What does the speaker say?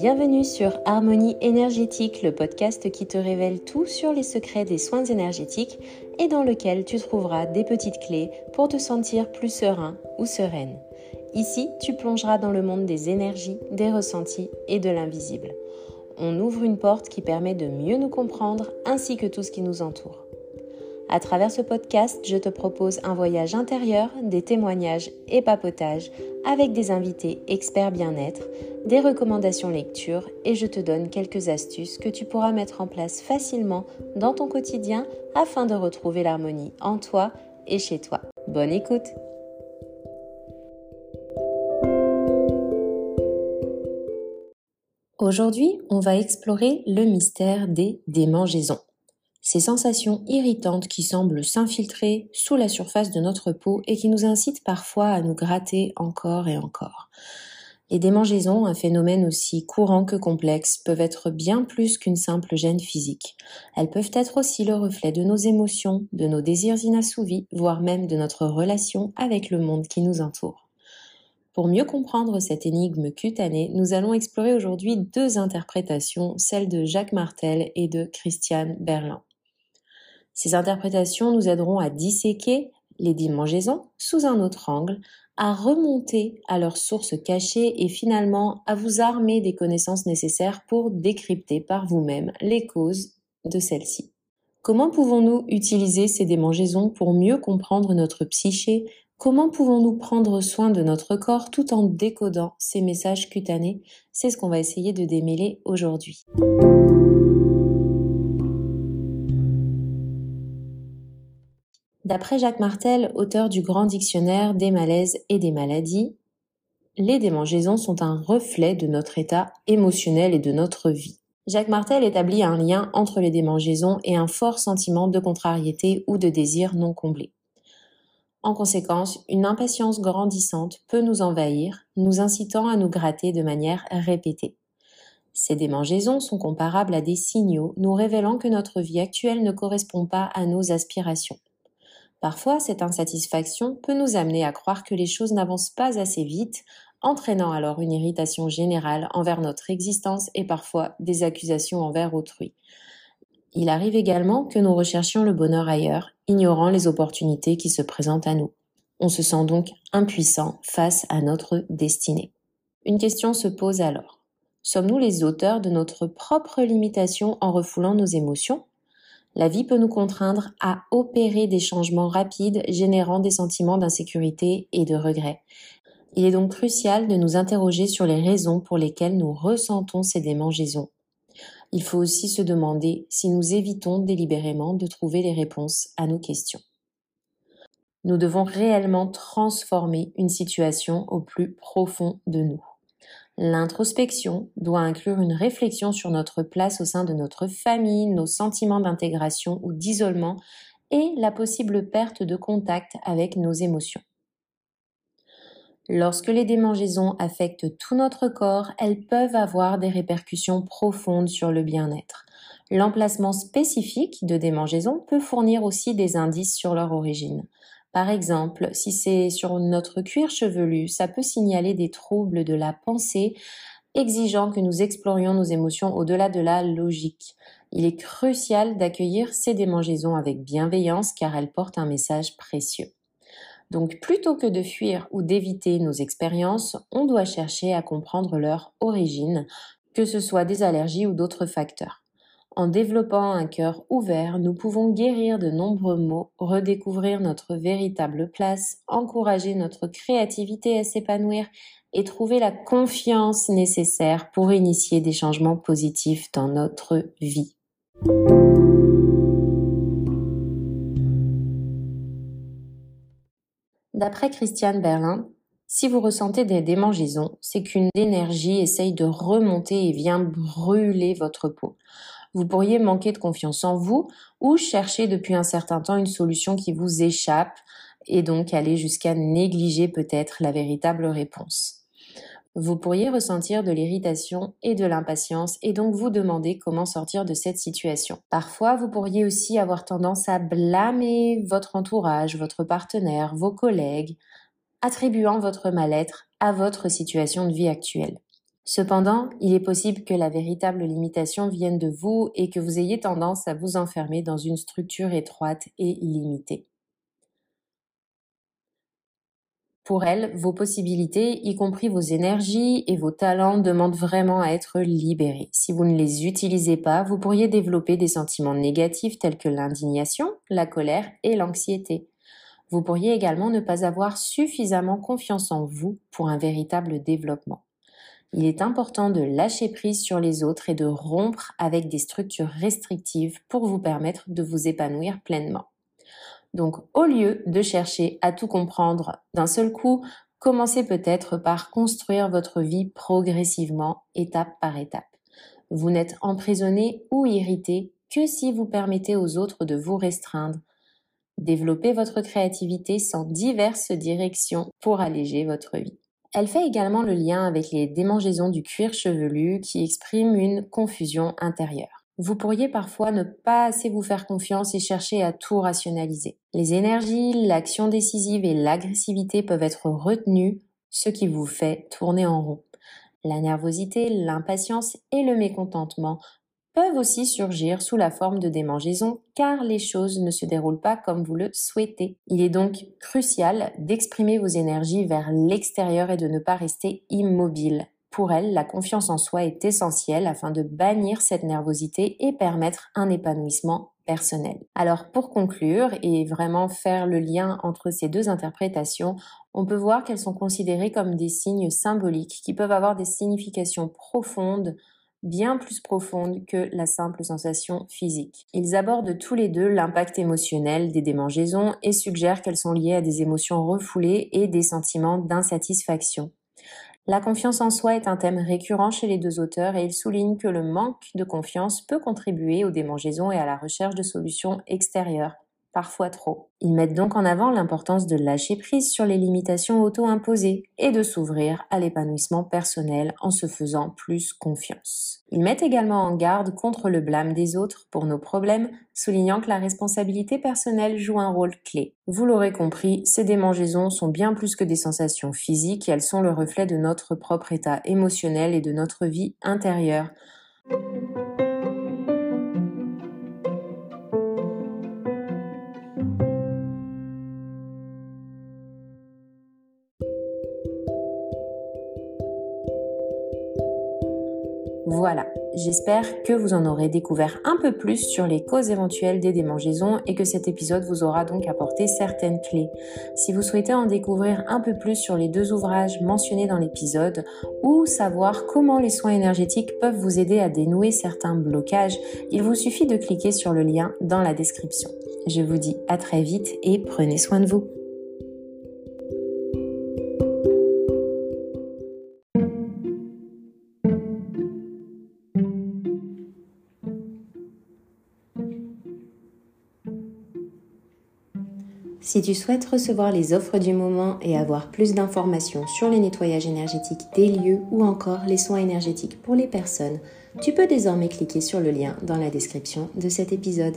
Bienvenue sur Harmonie énergétique, le podcast qui te révèle tout sur les secrets des soins énergétiques et dans lequel tu trouveras des petites clés pour te sentir plus serein ou sereine. Ici, tu plongeras dans le monde des énergies, des ressentis et de l'invisible. On ouvre une porte qui permet de mieux nous comprendre ainsi que tout ce qui nous entoure. À travers ce podcast, je te propose un voyage intérieur, des témoignages et papotages avec des invités experts bien-être, des recommandations lecture et je te donne quelques astuces que tu pourras mettre en place facilement dans ton quotidien afin de retrouver l'harmonie en toi et chez toi. Bonne écoute Aujourd'hui, on va explorer le mystère des démangeaisons ces sensations irritantes qui semblent s'infiltrer sous la surface de notre peau et qui nous incitent parfois à nous gratter encore et encore. Les démangeaisons, un phénomène aussi courant que complexe, peuvent être bien plus qu'une simple gêne physique. Elles peuvent être aussi le reflet de nos émotions, de nos désirs inassouvis, voire même de notre relation avec le monde qui nous entoure. Pour mieux comprendre cette énigme cutanée, nous allons explorer aujourd'hui deux interprétations, celle de Jacques Martel et de Christiane Berlin. Ces interprétations nous aideront à disséquer les démangeaisons sous un autre angle, à remonter à leurs sources cachées et finalement à vous armer des connaissances nécessaires pour décrypter par vous-même les causes de celles-ci. Comment pouvons-nous utiliser ces démangeaisons pour mieux comprendre notre psyché? Comment pouvons-nous prendre soin de notre corps tout en décodant ces messages cutanés? C'est ce qu'on va essayer de démêler aujourd'hui. D'après Jacques Martel, auteur du Grand Dictionnaire des malaises et des maladies, les démangeaisons sont un reflet de notre état émotionnel et de notre vie. Jacques Martel établit un lien entre les démangeaisons et un fort sentiment de contrariété ou de désir non comblé. En conséquence, une impatience grandissante peut nous envahir, nous incitant à nous gratter de manière répétée. Ces démangeaisons sont comparables à des signaux nous révélant que notre vie actuelle ne correspond pas à nos aspirations. Parfois, cette insatisfaction peut nous amener à croire que les choses n'avancent pas assez vite, entraînant alors une irritation générale envers notre existence et parfois des accusations envers autrui. Il arrive également que nous recherchions le bonheur ailleurs, ignorant les opportunités qui se présentent à nous. On se sent donc impuissant face à notre destinée. Une question se pose alors. Sommes-nous les auteurs de notre propre limitation en refoulant nos émotions la vie peut nous contraindre à opérer des changements rapides générant des sentiments d'insécurité et de regret. Il est donc crucial de nous interroger sur les raisons pour lesquelles nous ressentons ces démangeaisons. Il faut aussi se demander si nous évitons délibérément de trouver les réponses à nos questions. Nous devons réellement transformer une situation au plus profond de nous. L'introspection doit inclure une réflexion sur notre place au sein de notre famille, nos sentiments d'intégration ou d'isolement et la possible perte de contact avec nos émotions. Lorsque les démangeaisons affectent tout notre corps, elles peuvent avoir des répercussions profondes sur le bien-être. L'emplacement spécifique de démangeaisons peut fournir aussi des indices sur leur origine. Par exemple, si c'est sur notre cuir chevelu, ça peut signaler des troubles de la pensée exigeant que nous explorions nos émotions au-delà de la logique. Il est crucial d'accueillir ces démangeaisons avec bienveillance car elles portent un message précieux. Donc plutôt que de fuir ou d'éviter nos expériences, on doit chercher à comprendre leur origine, que ce soit des allergies ou d'autres facteurs. En développant un cœur ouvert, nous pouvons guérir de nombreux maux, redécouvrir notre véritable place, encourager notre créativité à s'épanouir et trouver la confiance nécessaire pour initier des changements positifs dans notre vie. D'après Christiane Berlin, si vous ressentez des démangeaisons, c'est qu'une énergie essaye de remonter et vient brûler votre peau vous pourriez manquer de confiance en vous ou chercher depuis un certain temps une solution qui vous échappe et donc aller jusqu'à négliger peut-être la véritable réponse. Vous pourriez ressentir de l'irritation et de l'impatience et donc vous demander comment sortir de cette situation. Parfois, vous pourriez aussi avoir tendance à blâmer votre entourage, votre partenaire, vos collègues, attribuant votre mal-être à votre situation de vie actuelle. Cependant, il est possible que la véritable limitation vienne de vous et que vous ayez tendance à vous enfermer dans une structure étroite et limitée. Pour elle, vos possibilités, y compris vos énergies et vos talents, demandent vraiment à être libérés. Si vous ne les utilisez pas, vous pourriez développer des sentiments négatifs tels que l'indignation, la colère et l'anxiété. Vous pourriez également ne pas avoir suffisamment confiance en vous pour un véritable développement. Il est important de lâcher prise sur les autres et de rompre avec des structures restrictives pour vous permettre de vous épanouir pleinement. Donc, au lieu de chercher à tout comprendre d'un seul coup, commencez peut-être par construire votre vie progressivement, étape par étape. Vous n'êtes emprisonné ou irrité que si vous permettez aux autres de vous restreindre. Développez votre créativité sans diverses directions pour alléger votre vie. Elle fait également le lien avec les démangeaisons du cuir chevelu qui expriment une confusion intérieure. Vous pourriez parfois ne pas assez vous faire confiance et chercher à tout rationaliser. Les énergies, l'action décisive et l'agressivité peuvent être retenues, ce qui vous fait tourner en rond. La nervosité, l'impatience et le mécontentement peuvent aussi surgir sous la forme de démangeaisons car les choses ne se déroulent pas comme vous le souhaitez. Il est donc crucial d'exprimer vos énergies vers l'extérieur et de ne pas rester immobile. Pour elle, la confiance en soi est essentielle afin de bannir cette nervosité et permettre un épanouissement personnel. Alors pour conclure et vraiment faire le lien entre ces deux interprétations, on peut voir qu'elles sont considérées comme des signes symboliques qui peuvent avoir des significations profondes bien plus profonde que la simple sensation physique. Ils abordent tous les deux l'impact émotionnel des démangeaisons et suggèrent qu'elles sont liées à des émotions refoulées et des sentiments d'insatisfaction. La confiance en soi est un thème récurrent chez les deux auteurs et ils soulignent que le manque de confiance peut contribuer aux démangeaisons et à la recherche de solutions extérieures parfois trop. Ils mettent donc en avant l'importance de lâcher prise sur les limitations auto-imposées et de s'ouvrir à l'épanouissement personnel en se faisant plus confiance. Ils mettent également en garde contre le blâme des autres pour nos problèmes, soulignant que la responsabilité personnelle joue un rôle clé. Vous l'aurez compris, ces démangeaisons sont bien plus que des sensations physiques, elles sont le reflet de notre propre état émotionnel et de notre vie intérieure. Voilà, j'espère que vous en aurez découvert un peu plus sur les causes éventuelles des démangeaisons et que cet épisode vous aura donc apporté certaines clés. Si vous souhaitez en découvrir un peu plus sur les deux ouvrages mentionnés dans l'épisode ou savoir comment les soins énergétiques peuvent vous aider à dénouer certains blocages, il vous suffit de cliquer sur le lien dans la description. Je vous dis à très vite et prenez soin de vous. Si tu souhaites recevoir les offres du moment et avoir plus d'informations sur les nettoyages énergétiques des lieux ou encore les soins énergétiques pour les personnes, tu peux désormais cliquer sur le lien dans la description de cet épisode.